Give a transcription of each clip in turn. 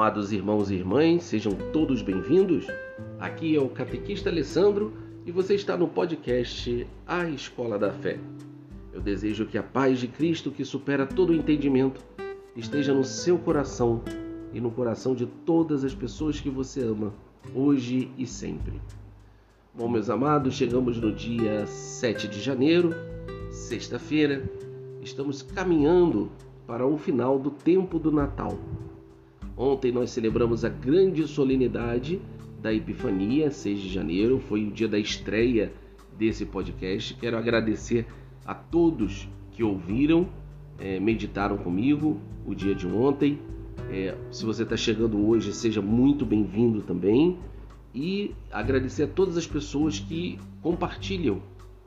Amados irmãos e irmãs, sejam todos bem-vindos. Aqui é o catequista Alessandro e você está no podcast A Escola da Fé. Eu desejo que a paz de Cristo, que supera todo o entendimento, esteja no seu coração e no coração de todas as pessoas que você ama, hoje e sempre. Bom, meus amados, chegamos no dia 7 de janeiro, sexta-feira. Estamos caminhando para o final do tempo do Natal. Ontem nós celebramos a grande solenidade da Epifania, 6 de janeiro, foi o dia da estreia desse podcast. Quero agradecer a todos que ouviram, é, meditaram comigo o dia de ontem. É, se você está chegando hoje, seja muito bem-vindo também. E agradecer a todas as pessoas que compartilham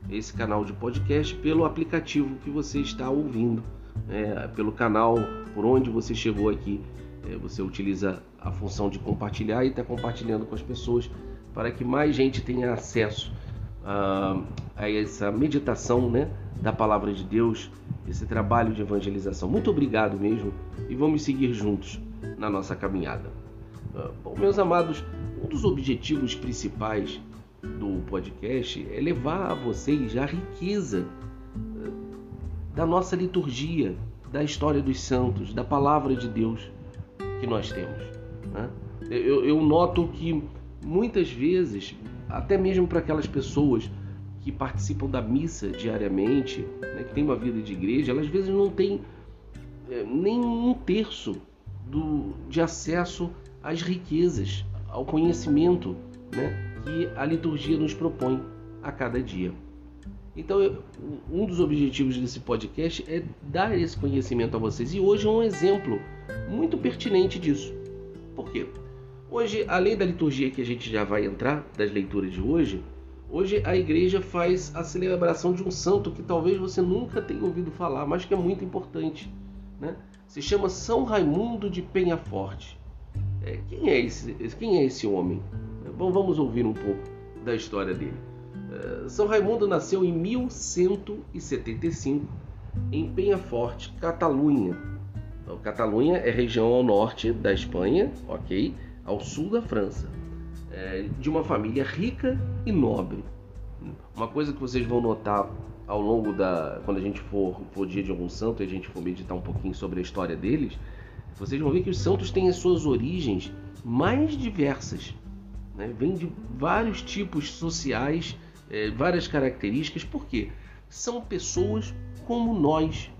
esse canal de podcast pelo aplicativo que você está ouvindo, é, pelo canal por onde você chegou aqui. É, você utiliza a função de compartilhar e está compartilhando com as pessoas para que mais gente tenha acesso a, a essa meditação né, da palavra de Deus, esse trabalho de evangelização. Muito obrigado mesmo e vamos seguir juntos na nossa caminhada. Ah, bom, meus amados, um dos objetivos principais do podcast é levar a vocês a riqueza eh, da nossa liturgia, da história dos santos, da palavra de Deus que nós temos. Né? Eu, eu noto que muitas vezes, até mesmo para aquelas pessoas que participam da missa diariamente, né, que têm uma vida de igreja, elas às vezes não têm é, nem um terço do, de acesso às riquezas, ao conhecimento né, que a liturgia nos propõe a cada dia. Então, eu, um dos objetivos desse podcast é dar esse conhecimento a vocês. E hoje é um exemplo muito pertinente disso. Por quê? Hoje, além da liturgia que a gente já vai entrar, das leituras de hoje, hoje a igreja faz a celebração de um santo que talvez você nunca tenha ouvido falar, mas que é muito importante. Né? Se chama São Raimundo de Penhaforte. É, quem, é esse, quem é esse homem? Bom, vamos ouvir um pouco da história dele. É, São Raimundo nasceu em 1175 em Penhaforte, Catalunha. Então, Catalunha é região ao norte da Espanha, ok? Ao sul da França. É, de uma família rica e nobre. Uma coisa que vocês vão notar ao longo da. quando a gente for, for dia de algum santo e a gente for meditar um pouquinho sobre a história deles, vocês vão ver que os santos têm as suas origens mais diversas. Né? Vem de vários tipos sociais, é, várias características, porque são pessoas como nós.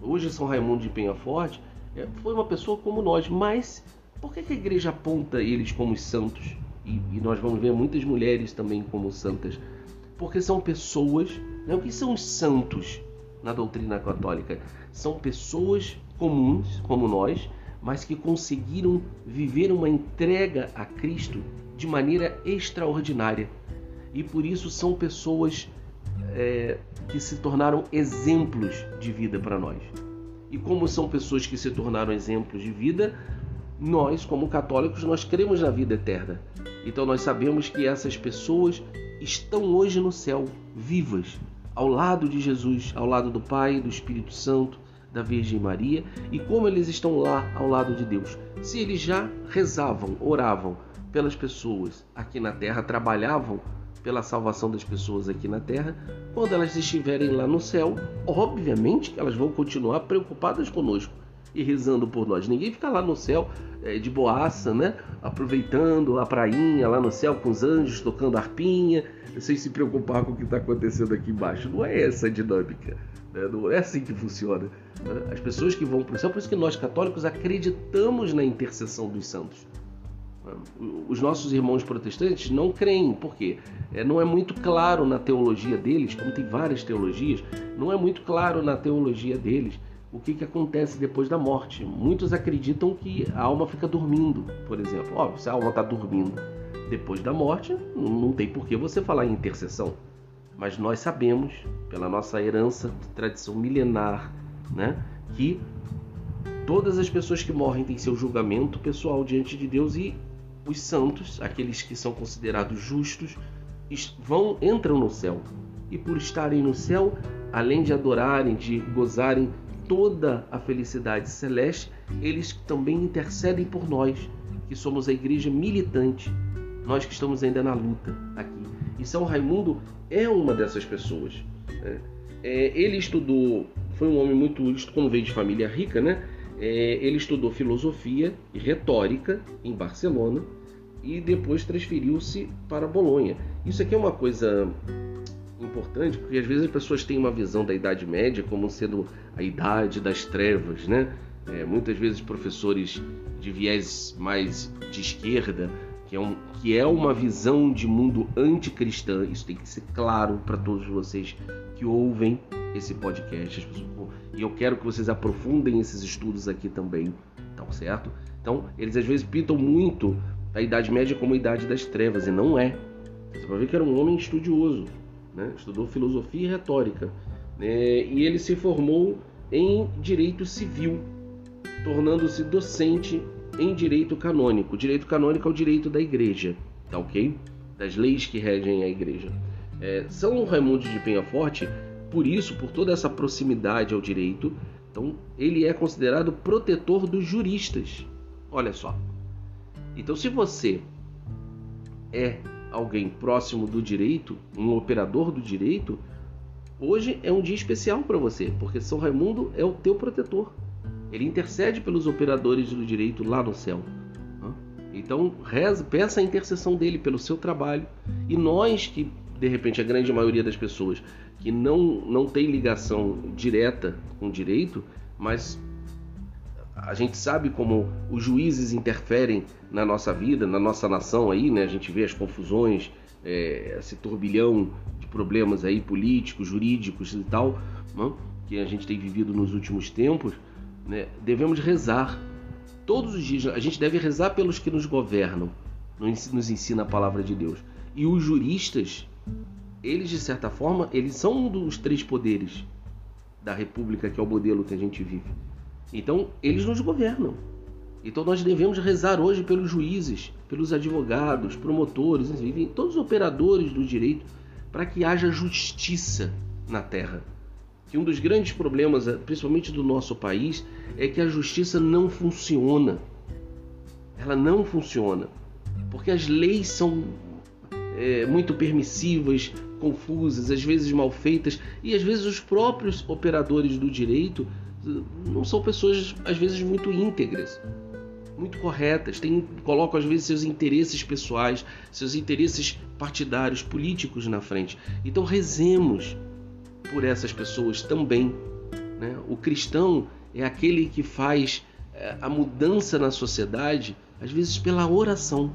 Hoje São Raimundo de Penhaforte é, foi uma pessoa como nós, mas por que, que a igreja aponta eles como santos? E, e, nós vamos ver muitas mulheres também como santas, porque são pessoas. Né? O que são os santos na doutrina católica? São pessoas comuns, como nós, mas que conseguiram viver uma entrega a Cristo de maneira extraordinária. E por isso são pessoas é, que se tornaram exemplos de vida para nós. E como são pessoas que se tornaram exemplos de vida, nós, como católicos, nós cremos na vida eterna. Então nós sabemos que essas pessoas estão hoje no céu, vivas, ao lado de Jesus, ao lado do Pai, do Espírito Santo, da Virgem Maria e como eles estão lá ao lado de Deus. Se eles já rezavam, oravam pelas pessoas aqui na terra, trabalhavam pela salvação das pessoas aqui na terra, quando elas estiverem lá no céu, obviamente que elas vão continuar preocupadas conosco e rezando por nós. Ninguém fica lá no céu é, de boaça, né? Aproveitando a prainha lá no céu com os anjos tocando arpinha, sem se preocupar com o que está acontecendo aqui embaixo. Não é essa a dinâmica. Né? Não é assim que funciona. Né? As pessoas que vão para o céu, por isso que nós católicos acreditamos na intercessão dos santos. Os nossos irmãos protestantes não creem, porque é, não é muito claro na teologia deles, como tem várias teologias, não é muito claro na teologia deles o que, que acontece depois da morte. Muitos acreditam que a alma fica dormindo, por exemplo. Óbvio, se a alma está dormindo depois da morte, não tem por que você falar em intercessão. Mas nós sabemos, pela nossa herança, tradição milenar, né, que todas as pessoas que morrem têm seu julgamento pessoal diante de Deus e os santos, aqueles que são considerados justos, vão entram no céu. E por estarem no céu, além de adorarem, de gozarem toda a felicidade celeste, eles também intercedem por nós, que somos a igreja militante, nós que estamos ainda na luta aqui. E São Raimundo é uma dessas pessoas. Né? É, ele estudou, foi um homem muito, como veio de família rica, né? É, ele estudou filosofia e retórica em Barcelona e depois transferiu-se para Bolonha. Isso aqui é uma coisa importante porque às vezes as pessoas têm uma visão da Idade Média como sendo a idade das trevas, né? É, muitas vezes professores de viés mais de esquerda, que é, um, que é uma visão de mundo anticristã, isso tem que ser claro para todos vocês que ouvem esse podcast. E eu quero que vocês aprofundem esses estudos aqui também, tá certo? Então, eles às vezes pintam muito a Idade Média como a Idade das Trevas, e não é. Você vai ver que era um homem estudioso, né? estudou filosofia e retórica, né? e ele se formou em direito civil, tornando-se docente em direito canônico. O direito canônico é o direito da igreja, tá ok? Das leis que regem a igreja. É, São Raimundo de Penhaforte, por isso, por toda essa proximidade ao direito, então ele é considerado protetor dos juristas. Olha só. Então, se você é alguém próximo do direito, um operador do direito, hoje é um dia especial para você, porque São Raimundo é o teu protetor. Ele intercede pelos operadores do direito lá no céu. Então, reza, peça a intercessão dele pelo seu trabalho. E nós que, de repente, a grande maioria das pessoas que não, não tem ligação direta com o direito, mas a gente sabe como os juízes interferem na nossa vida, na nossa nação aí, né? A gente vê as confusões, é, esse turbilhão de problemas aí políticos, jurídicos e tal, né? que a gente tem vivido nos últimos tempos, né? Devemos rezar todos os dias. A gente deve rezar pelos que nos governam, nos ensina a palavra de Deus. E os juristas, eles de certa forma, eles são um dos três poderes da República, que é o modelo que a gente vive. Então, eles nos governam. Então, nós devemos rezar hoje pelos juízes, pelos advogados, promotores, enfim, todos os operadores do direito, para que haja justiça na terra. Que um dos grandes problemas, principalmente do nosso país, é que a justiça não funciona. Ela não funciona. Porque as leis são é, muito permissivas, confusas, às vezes mal feitas, e às vezes os próprios operadores do direito não são pessoas às vezes muito íntegras, muito corretas, tem, colocam às vezes seus interesses pessoais, seus interesses partidários, políticos na frente. Então rezemos por essas pessoas também. Né? O cristão é aquele que faz é, a mudança na sociedade, às vezes pela oração.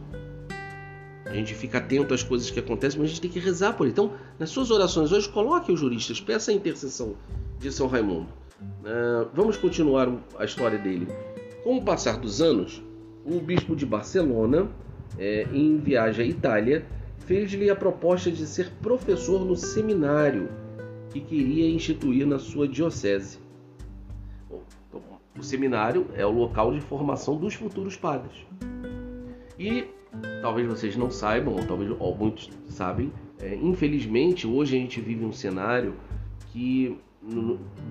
A gente fica atento às coisas que acontecem, mas a gente tem que rezar por ele. Então, nas suas orações hoje, coloque os juristas, peça a intercessão de São Raimundo. Uh, vamos continuar a história dele. Com o passar dos anos, o bispo de Barcelona, é, em viagem à Itália, fez-lhe a proposta de ser professor no seminário que queria instituir na sua diocese. Então, o seminário é o local de formação dos futuros padres. E talvez vocês não saibam, ou talvez ou muitos sabem, é, infelizmente hoje a gente vive um cenário que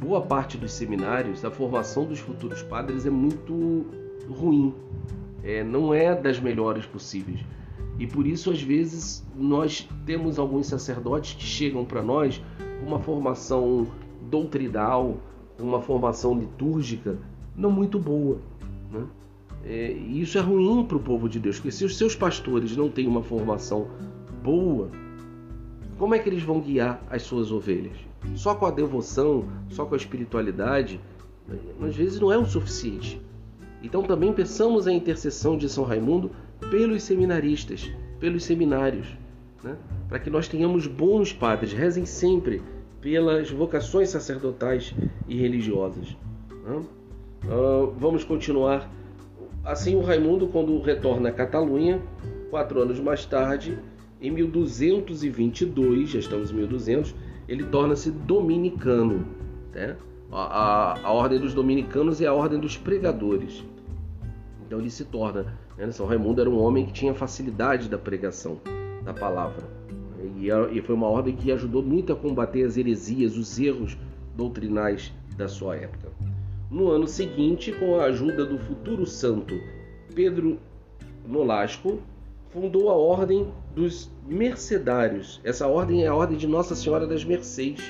boa parte dos seminários, a formação dos futuros padres é muito ruim, é, não é das melhores possíveis. E por isso, às vezes, nós temos alguns sacerdotes que chegam para nós com uma formação doutrinal, uma formação litúrgica não muito boa. É, e isso é ruim para o povo de Deus, porque se os seus pastores não têm uma formação boa, como é que eles vão guiar as suas ovelhas? Só com a devoção, só com a espiritualidade, às vezes não é o suficiente. Então também peçamos a intercessão de São Raimundo pelos seminaristas, pelos seminários, né? para que nós tenhamos bons padres. Rezem sempre pelas vocações sacerdotais e religiosas. Né? Uh, vamos continuar. Assim, o Raimundo, quando retorna à Catalunha, quatro anos mais tarde, em 1222, já estamos em 1200, ele torna-se dominicano. Né? A, a, a, ordem dos dominicanos é a ordem dos pregadores. Então ele se torna. Né? São Raimundo era um homem que tinha facilidade da pregação da palavra. E, e foi uma ordem que ajudou muito a combater as heresias, os erros doutrinais da sua época. No ano seguinte, com a ajuda do futuro santo Pedro Nolasco, fundou a Ordem dos Mercedários. Essa ordem é a Ordem de Nossa Senhora das Mercês,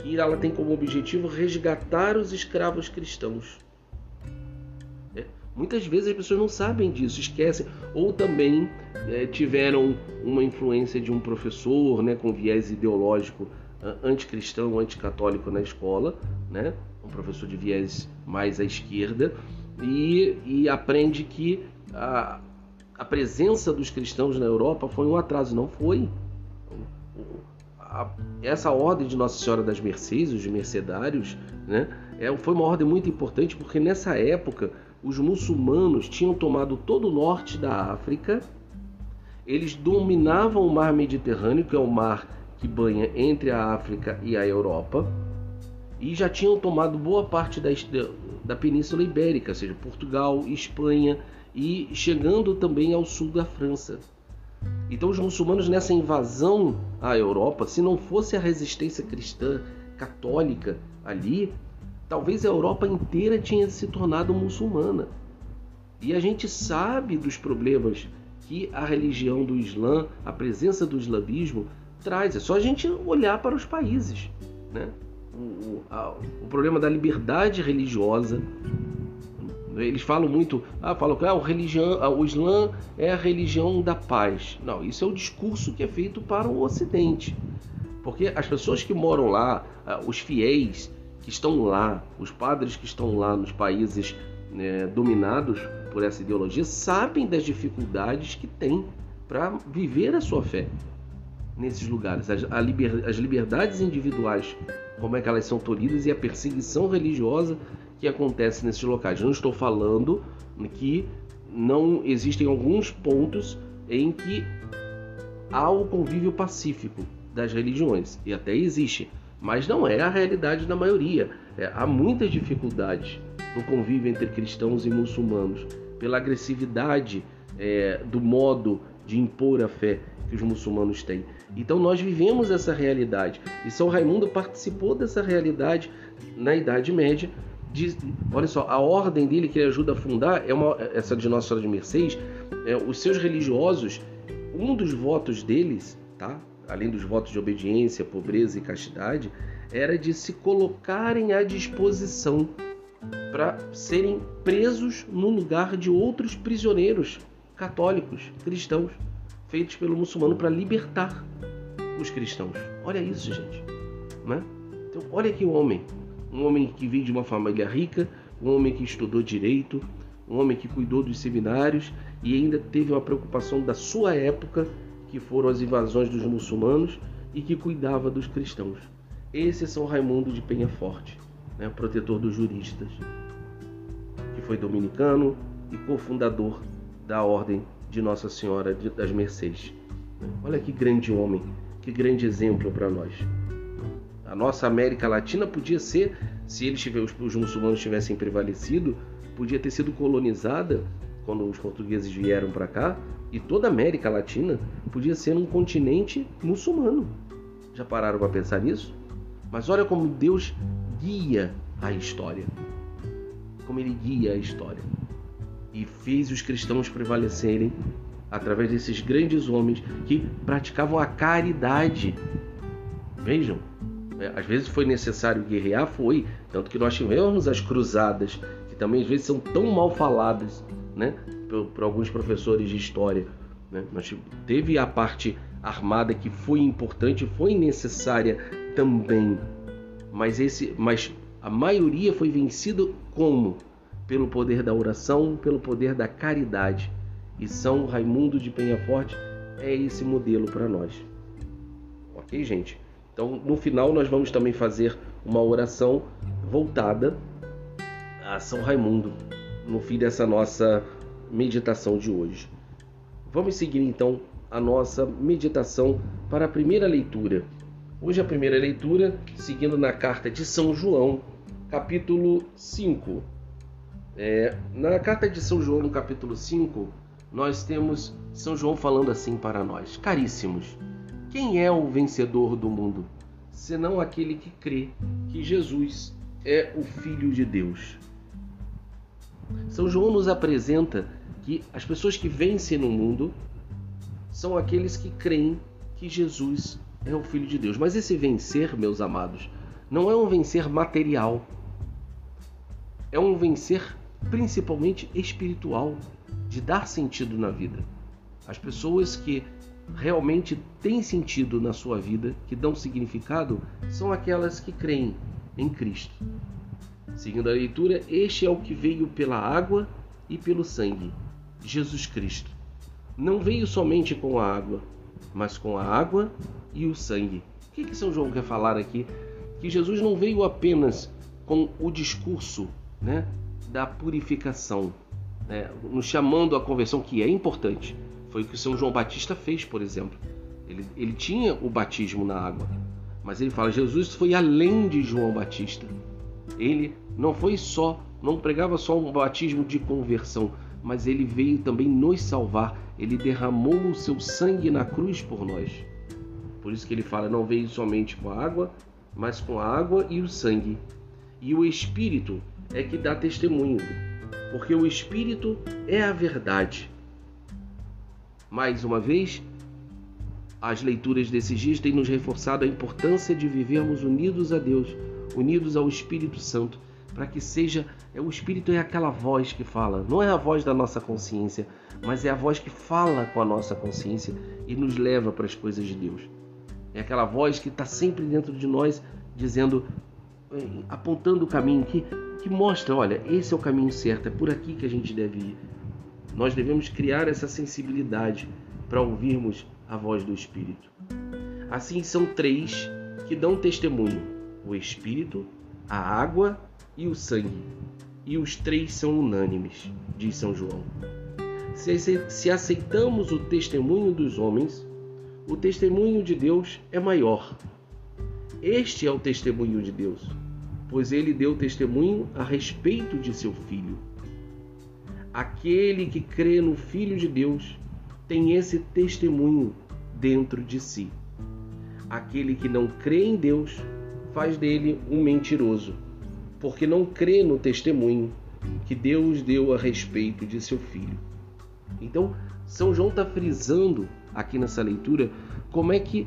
que ela tem como objetivo resgatar os escravos cristãos. É, muitas vezes as pessoas não sabem disso, esquecem, ou também é, tiveram uma influência de um professor né, com viés ideológico anticristão, anticatólico na escola, né? Um professor de viés mais à esquerda, e, e aprende que a, a presença dos cristãos na Europa foi um atraso. Não foi. Essa ordem de Nossa Senhora das Mercês, os mercedários, né, é, foi uma ordem muito importante porque nessa época os muçulmanos tinham tomado todo o norte da África, eles dominavam o mar Mediterrâneo, que é o mar que banha entre a África e a Europa, e já tinham tomado boa parte da, da Península Ibérica, ou seja, Portugal, Espanha e chegando também ao sul da França. Então, os muçulmanos nessa invasão à Europa, se não fosse a resistência cristã católica ali, talvez a Europa inteira tinha se tornado muçulmana. E a gente sabe dos problemas que a religião do Islã, a presença do islamismo traz. É só a gente olhar para os países. Né? O, a, o problema da liberdade religiosa. Eles falam muito, ah, falam que ah, o, religião, ah, o Islã é a religião da paz. Não, isso é o discurso que é feito para o Ocidente. Porque as pessoas que moram lá, ah, os fiéis que estão lá, os padres que estão lá nos países né, dominados por essa ideologia, sabem das dificuldades que tem para viver a sua fé nesses lugares. As, liber, as liberdades individuais, como é que elas são tolhidas e a perseguição religiosa que acontece nesses locais. não estou falando que não existem alguns pontos em que há o convívio pacífico das religiões e até existe, mas não é a realidade da maioria. É, há muitas dificuldades no convívio entre cristãos e muçulmanos pela agressividade é, do modo de impor a fé que os muçulmanos têm. Então nós vivemos essa realidade e São Raimundo participou dessa realidade na Idade Média. Olha só, a ordem dele que ele ajuda a fundar é uma, essa de Nossa Senhora de Mercês. É, os seus religiosos, um dos votos deles, tá? além dos votos de obediência, pobreza e castidade, era de se colocarem à disposição para serem presos no lugar de outros prisioneiros católicos, cristãos feitos pelo muçulmano para libertar os cristãos. Olha isso, gente. Né? Então, olha o homem. Um homem que veio de uma família rica, um homem que estudou direito, um homem que cuidou dos seminários e ainda teve uma preocupação da sua época, que foram as invasões dos muçulmanos, e que cuidava dos cristãos. Esse é São Raimundo de Penha Forte, né, protetor dos juristas, que foi dominicano e cofundador da Ordem de Nossa Senhora das Mercês. Olha que grande homem, que grande exemplo para nós. A nossa América Latina podia ser, se eles tivessem, os muçulmanos tivessem prevalecido, podia ter sido colonizada quando os portugueses vieram para cá, e toda a América Latina podia ser um continente muçulmano. Já pararam para pensar nisso? Mas olha como Deus guia a história. Como ele guia a história e fez os cristãos prevalecerem através desses grandes homens que praticavam a caridade. Vejam, é, às vezes foi necessário guerrear, foi, tanto que nós tivemos as cruzadas, que também às vezes são tão mal faladas, né, por, por alguns professores de história. Né? Teve a parte armada que foi importante, foi necessária também, mas esse, mas a maioria foi vencido como pelo poder da oração, pelo poder da caridade. E São Raimundo de Penhaforte é esse modelo para nós. Ok, gente? Então, no final, nós vamos também fazer uma oração voltada a São Raimundo, no fim dessa nossa meditação de hoje. Vamos seguir então a nossa meditação para a primeira leitura. Hoje, a primeira leitura, seguindo na carta de São João, capítulo 5. É, na carta de São João, no capítulo 5, nós temos São João falando assim para nós: Caríssimos, quem é o vencedor do mundo? Senão aquele que crê que Jesus é o Filho de Deus? São João nos apresenta que as pessoas que vencem no mundo são aqueles que creem que Jesus é o Filho de Deus. Mas esse vencer, meus amados, não é um vencer material, é um vencer principalmente espiritual, de dar sentido na vida. As pessoas que realmente têm sentido na sua vida, que dão significado, são aquelas que creem em Cristo. Seguindo a leitura, este é o que veio pela água e pelo sangue, Jesus Cristo. Não veio somente com a água, mas com a água e o sangue. O que, que São João quer falar aqui? Que Jesus não veio apenas com o discurso né, da purificação, né, nos chamando à conversão, que é importante. Foi o que São João Batista fez, por exemplo. Ele, ele tinha o batismo na água, mas ele fala: Jesus foi além de João Batista. Ele não foi só, não pregava só um batismo de conversão, mas ele veio também nos salvar. Ele derramou o seu sangue na cruz por nós. Por isso que ele fala: não veio somente com a água, mas com a água e o sangue. E o Espírito é que dá testemunho, porque o Espírito é a verdade. Mais uma vez, as leituras desses dias têm nos reforçado a importância de vivermos unidos a Deus, unidos ao Espírito Santo, para que seja. É, o Espírito é aquela voz que fala, não é a voz da nossa consciência, mas é a voz que fala com a nossa consciência e nos leva para as coisas de Deus. É aquela voz que está sempre dentro de nós, dizendo, eh, apontando o caminho, que, que mostra: olha, esse é o caminho certo, é por aqui que a gente deve ir. Nós devemos criar essa sensibilidade para ouvirmos a voz do Espírito. Assim são três que dão testemunho: o Espírito, a água e o sangue. E os três são unânimes, diz São João. Se aceitamos o testemunho dos homens, o testemunho de Deus é maior. Este é o testemunho de Deus, pois ele deu testemunho a respeito de seu filho. Aquele que crê no Filho de Deus tem esse testemunho dentro de si. Aquele que não crê em Deus faz dele um mentiroso, porque não crê no testemunho que Deus deu a respeito de seu filho. Então, São João está frisando aqui nessa leitura como é que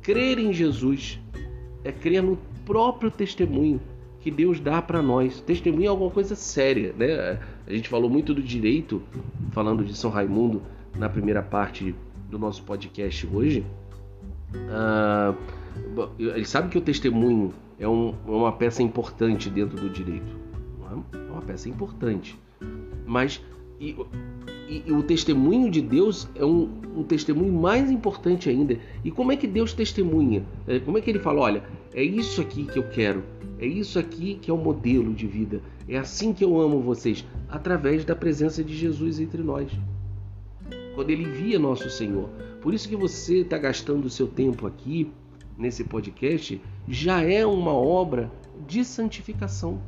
crer em Jesus é crer no próprio testemunho que Deus dá para nós. Testemunho é alguma coisa séria, né? A gente falou muito do direito, falando de São Raimundo na primeira parte do nosso podcast hoje. Ah, ele sabe que o testemunho é, um, é uma peça importante dentro do direito. É? é uma peça importante. Mas e, e, e o testemunho de Deus é um, um, testemunho mais importante ainda. E como é que Deus testemunha? É, como é que ele fala: olha, é isso aqui que eu quero, é isso aqui que é o modelo de vida, é assim que eu amo vocês, através da presença de Jesus entre nós. Quando ele via nosso Senhor. Por isso que você está gastando o seu tempo aqui, nesse podcast, já é uma obra de santificação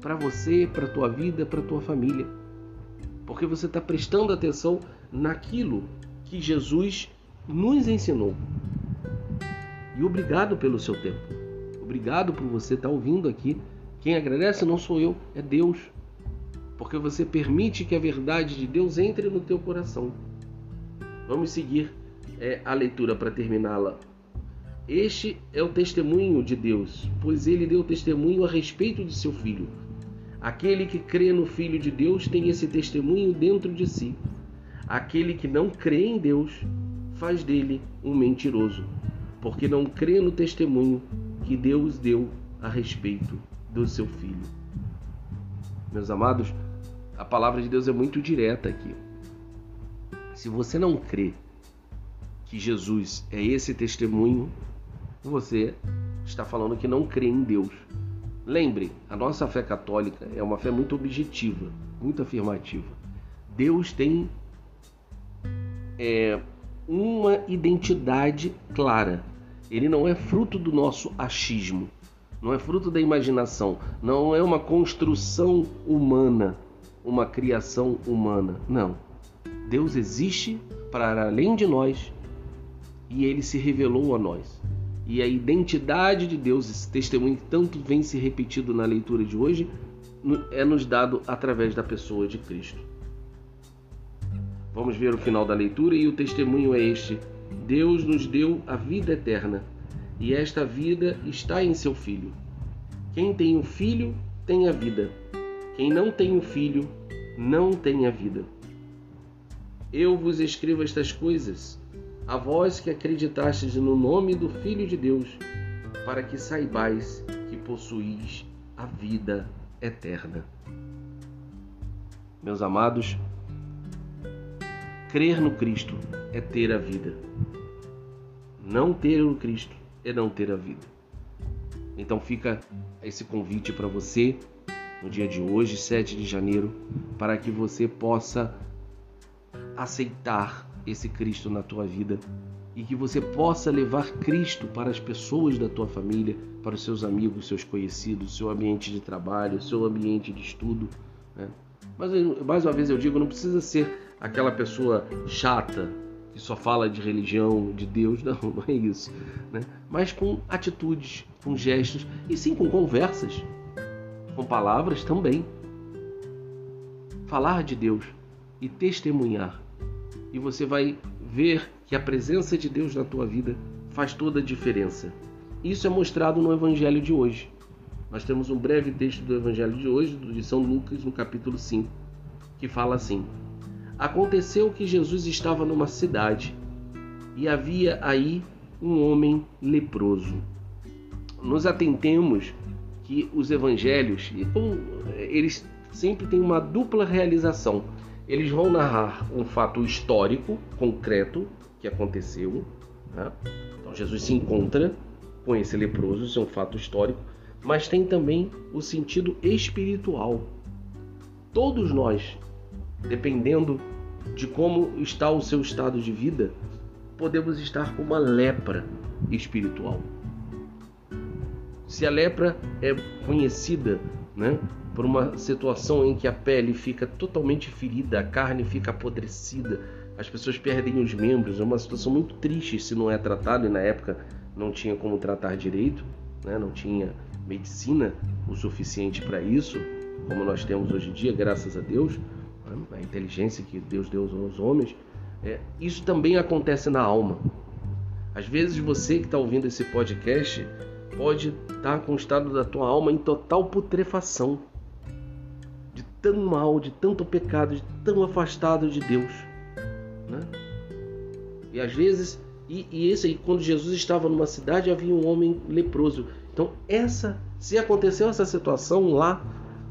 para você, para a tua vida, para a tua família porque você está prestando atenção naquilo que Jesus nos ensinou. E obrigado pelo seu tempo. Obrigado por você estar tá ouvindo aqui. Quem agradece não sou eu, é Deus. Porque você permite que a verdade de Deus entre no teu coração. Vamos seguir é, a leitura para terminá-la. Este é o testemunho de Deus, pois ele deu testemunho a respeito de seu filho. Aquele que crê no Filho de Deus tem esse testemunho dentro de si. Aquele que não crê em Deus faz dele um mentiroso, porque não crê no testemunho que Deus deu a respeito do seu filho. Meus amados, a palavra de Deus é muito direta aqui. Se você não crê que Jesus é esse testemunho, você está falando que não crê em Deus. Lembre, a nossa fé católica é uma fé muito objetiva, muito afirmativa. Deus tem é, uma identidade clara. Ele não é fruto do nosso achismo, não é fruto da imaginação, não é uma construção humana, uma criação humana. Não. Deus existe para além de nós e ele se revelou a nós. E a identidade de Deus, esse testemunho que tanto vem se repetido na leitura de hoje, é nos dado através da pessoa de Cristo. Vamos ver o final da leitura e o testemunho é este: Deus nos deu a vida eterna, e esta vida está em seu Filho. Quem tem o Filho tem a vida. Quem não tem o Filho não tem a vida. Eu vos escrevo estas coisas, a vós que acreditastes no nome do Filho de Deus, para que saibais que possuís a vida eterna. Meus amados, crer no Cristo é ter a vida. Não ter o Cristo é não ter a vida. Então fica esse convite para você no dia de hoje, 7 de janeiro, para que você possa aceitar esse Cristo na tua vida e que você possa levar Cristo para as pessoas da tua família, para os seus amigos, seus conhecidos, seu ambiente de trabalho, seu ambiente de estudo. Né? Mas mais uma vez eu digo, não precisa ser aquela pessoa chata que só fala de religião, de Deus, não, não é isso. Né? Mas com atitudes, com gestos e sim com conversas, com palavras também. Falar de Deus e testemunhar. E você vai ver que a presença de Deus na tua vida faz toda a diferença. Isso é mostrado no Evangelho de hoje. Nós temos um breve texto do Evangelho de hoje, de São Lucas, no capítulo 5, que fala assim: Aconteceu que Jesus estava numa cidade e havia aí um homem leproso. Nos atentemos que os evangelhos, eles sempre têm uma dupla realização. Eles vão narrar um fato histórico, concreto, que aconteceu. Né? Então Jesus se encontra com esse leproso, isso é um fato histórico, mas tem também o sentido espiritual. Todos nós, dependendo de como está o seu estado de vida, podemos estar com uma lepra espiritual. Se a lepra é conhecida né, por uma situação em que a pele fica totalmente ferida, a carne fica apodrecida, as pessoas perdem os membros, é uma situação muito triste se não é tratado, e na época não tinha como tratar direito, né, não tinha medicina o suficiente para isso, como nós temos hoje em dia, graças a Deus inteligência que Deus deu aos homens, é, isso também acontece na alma. Às vezes você que está ouvindo esse podcast pode estar tá com o estado da tua alma em total putrefação, de tão mal, de tanto pecado, de tão afastado de Deus. Né? E às vezes, e, e esse aí, quando Jesus estava numa cidade, havia um homem leproso. Então, essa, se aconteceu essa situação lá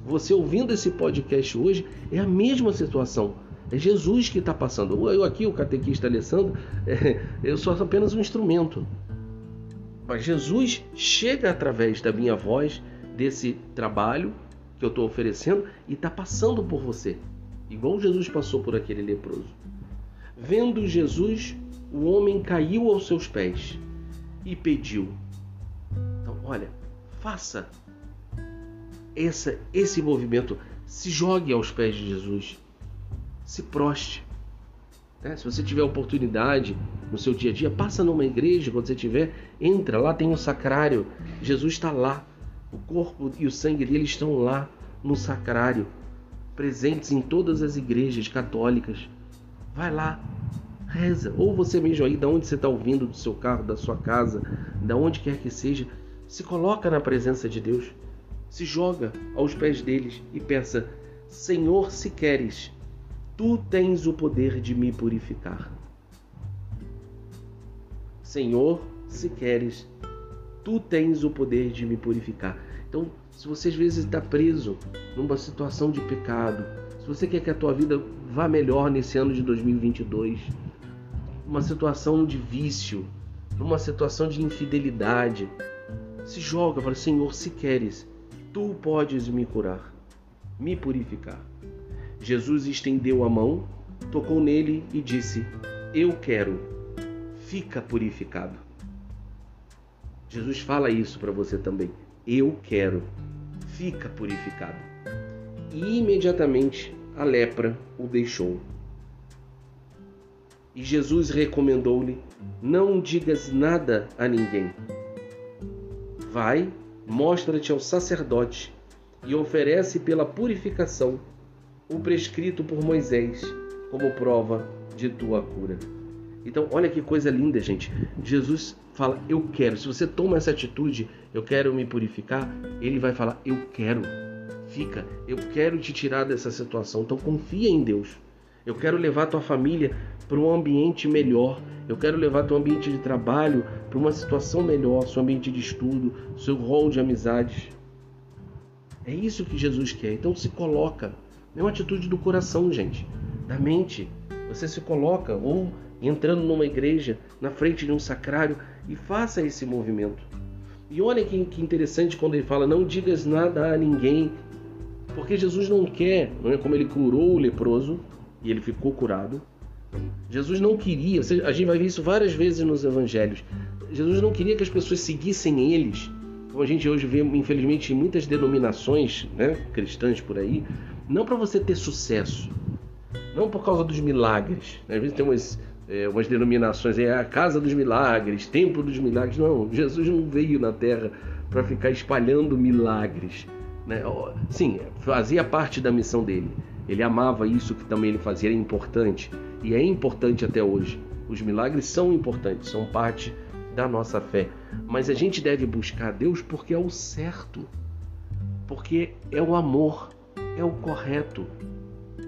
você ouvindo esse podcast hoje é a mesma situação. É Jesus que está passando. Eu aqui, o catequista Alessandro, é, eu sou apenas um instrumento. Mas Jesus chega através da minha voz, desse trabalho que eu estou oferecendo, e está passando por você. Igual Jesus passou por aquele leproso. Vendo Jesus, o homem caiu aos seus pés e pediu. Então, olha, faça essa, esse movimento. Se jogue aos pés de Jesus. Se proste. Né? Se você tiver oportunidade no seu dia a dia, passa numa igreja, quando você tiver, entra, lá tem um sacrário. Jesus está lá. O corpo e o sangue dele estão lá no sacrário, presentes em todas as igrejas católicas. Vai lá, reza. Ou você mesmo aí, da onde você está ouvindo, do seu carro, da sua casa, da onde quer que seja, se coloca na presença de Deus se joga aos pés deles e peça: Senhor, se queres, tu tens o poder de me purificar. Senhor, se queres, tu tens o poder de me purificar. Então, se você às vezes está preso numa situação de pecado, se você quer que a tua vida vá melhor nesse ano de 2022, uma situação de vício, numa situação de infidelidade, se joga, fala, Senhor, se queres, Tu podes me curar, me purificar. Jesus estendeu a mão, tocou nele e disse: Eu quero, fica purificado. Jesus fala isso para você também. Eu quero, fica purificado. E imediatamente a lepra o deixou. E Jesus recomendou-lhe: Não digas nada a ninguém, Vai, mostra-te ao sacerdote e oferece pela purificação o prescrito por Moisés como prova de tua cura. Então, olha que coisa linda, gente. Jesus fala: Eu quero. Se você toma essa atitude, eu quero me purificar, ele vai falar: Eu quero. Fica, eu quero te tirar dessa situação. Então, confia em Deus. Eu quero levar tua família para um ambiente melhor. Eu quero levar teu ambiente de trabalho para uma situação melhor, seu ambiente de estudo, seu rol de amizades. É isso que Jesus quer. Então se coloca. É uma atitude do coração, gente, da mente. Você se coloca ou entrando numa igreja, na frente de um sacrário e faça esse movimento. E olha que, que interessante quando ele fala: não digas nada a ninguém, porque Jesus não quer, não é como ele curou o leproso e ele ficou curado. Jesus não queria, a gente vai ver isso várias vezes nos evangelhos. Jesus não queria que as pessoas seguissem eles, como a gente hoje vê, infelizmente, em muitas denominações né, cristãs por aí, não para você ter sucesso, não por causa dos milagres. Às vezes tem umas, é, umas denominações, é a casa dos milagres, templo dos milagres. Não, Jesus não veio na terra para ficar espalhando milagres. Né? Sim, fazia parte da missão dele. Ele amava isso que também ele fazia, era importante e é importante até hoje. Os milagres são importantes, são parte da nossa fé. Mas a gente deve buscar Deus porque é o certo, porque é o amor, é o correto,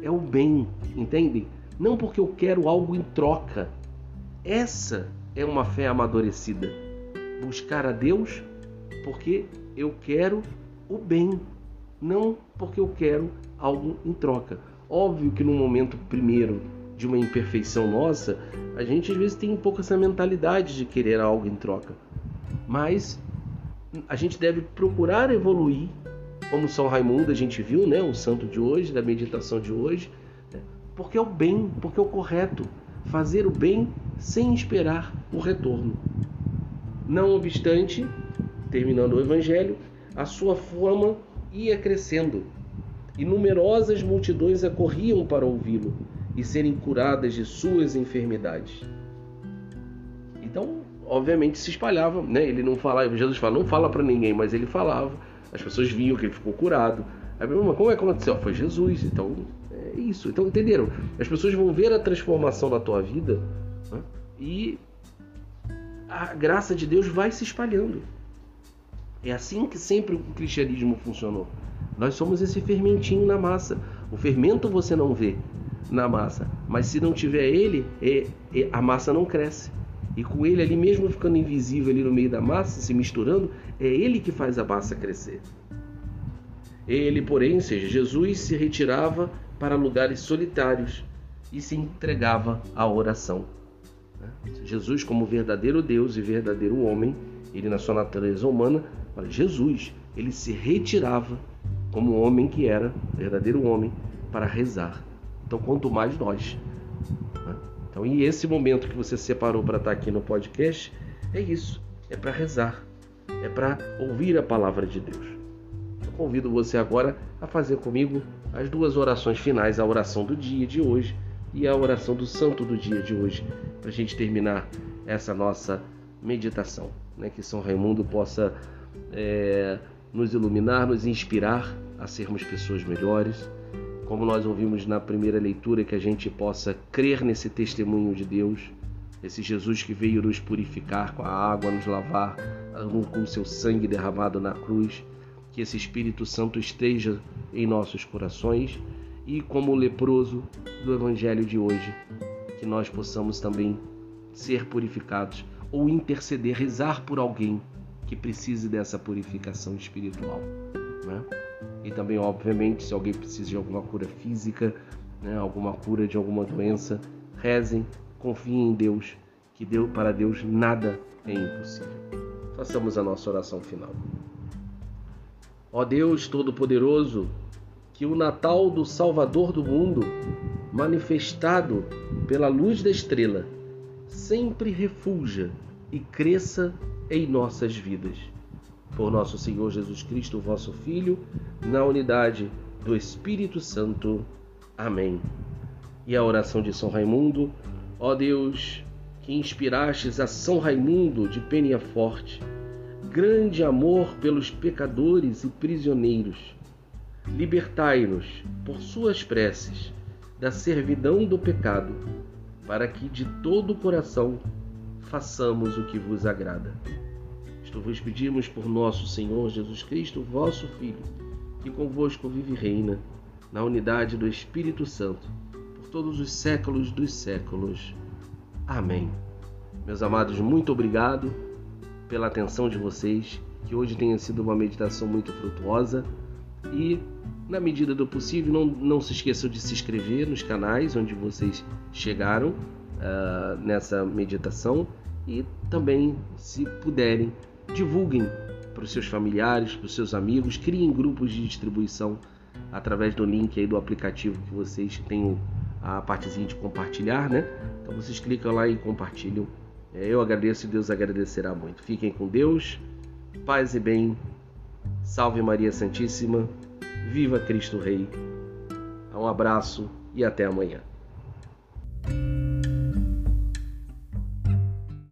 é o bem, entende? Não porque eu quero algo em troca. Essa é uma fé amadurecida. Buscar a Deus porque eu quero o bem, não porque eu quero algo em troca. Óbvio que no momento primeiro de uma imperfeição nossa, a gente às vezes tem um pouco essa mentalidade de querer algo em troca. Mas a gente deve procurar evoluir, como São Raimundo a gente viu, né, o santo de hoje, da meditação de hoje, né, porque é o bem, porque é o correto, fazer o bem sem esperar o retorno. Não obstante, terminando o evangelho, a sua fama ia crescendo e numerosas multidões acorriam para ouvi-lo e serem curadas de suas enfermidades. Então, obviamente se espalhava, né? Ele não falava, Jesus fala, não fala para ninguém, mas ele falava. As pessoas viam que ele ficou curado. Aí, como é que aconteceu? Foi Jesus. Então, é isso. Então, entenderam? As pessoas vão ver a transformação na tua vida né? e a graça de Deus vai se espalhando. É assim que sempre o cristianismo funcionou. Nós somos esse fermentinho na massa. O fermento você não vê, na massa. Mas se não tiver ele, é, é, a massa não cresce. E com ele ali mesmo ficando invisível ali no meio da massa, se misturando, é ele que faz a massa crescer. Ele, porém, seja, Jesus se retirava para lugares solitários e se entregava à oração. Jesus, como verdadeiro Deus e verdadeiro homem, ele na sua natureza humana, Jesus, ele se retirava como homem que era, verdadeiro homem, para rezar. Então, quanto mais nós. Né? Então, e esse momento que você separou para estar aqui no podcast é isso: é para rezar, é para ouvir a palavra de Deus. Eu convido você agora a fazer comigo as duas orações finais: a oração do dia de hoje e a oração do santo do dia de hoje, para a gente terminar essa nossa meditação. Né? Que São Raimundo possa é, nos iluminar, nos inspirar a sermos pessoas melhores como nós ouvimos na primeira leitura, que a gente possa crer nesse testemunho de Deus, esse Jesus que veio nos purificar com a água, nos lavar com seu sangue derramado na cruz, que esse Espírito Santo esteja em nossos corações e, como o leproso do Evangelho de hoje, que nós possamos também ser purificados ou interceder, rezar por alguém que precise dessa purificação espiritual. Né? E também, obviamente, se alguém precisa de alguma cura física, né, alguma cura de alguma doença, rezem, confiem em Deus, que deu para Deus nada é impossível. Façamos a nossa oração final. Ó Deus Todo-Poderoso, que o Natal do Salvador do mundo, manifestado pela luz da estrela, sempre refulja e cresça em nossas vidas por nosso Senhor Jesus Cristo, vosso Filho, na unidade do Espírito Santo. Amém. E a oração de São Raimundo, ó Deus, que inspirastes a São Raimundo de Forte, grande amor pelos pecadores e prisioneiros. Libertai-nos, por suas preces, da servidão do pecado, para que de todo o coração façamos o que vos agrada. Isto vos pedimos por nosso Senhor Jesus Cristo, vosso Filho, que convosco vive e reina, na unidade do Espírito Santo, por todos os séculos dos séculos. Amém. Meus amados, muito obrigado pela atenção de vocês, que hoje tenha sido uma meditação muito frutuosa e, na medida do possível, não, não se esqueçam de se inscrever nos canais onde vocês chegaram uh, nessa meditação e também, se puderem, divulguem para os seus familiares, para os seus amigos, criem grupos de distribuição através do link aí do aplicativo que vocês têm a partezinha de compartilhar, né? Então vocês clicam lá e compartilham. É, eu agradeço e Deus agradecerá muito. Fiquem com Deus, paz e bem. Salve Maria Santíssima. Viva Cristo Rei. Um abraço e até amanhã.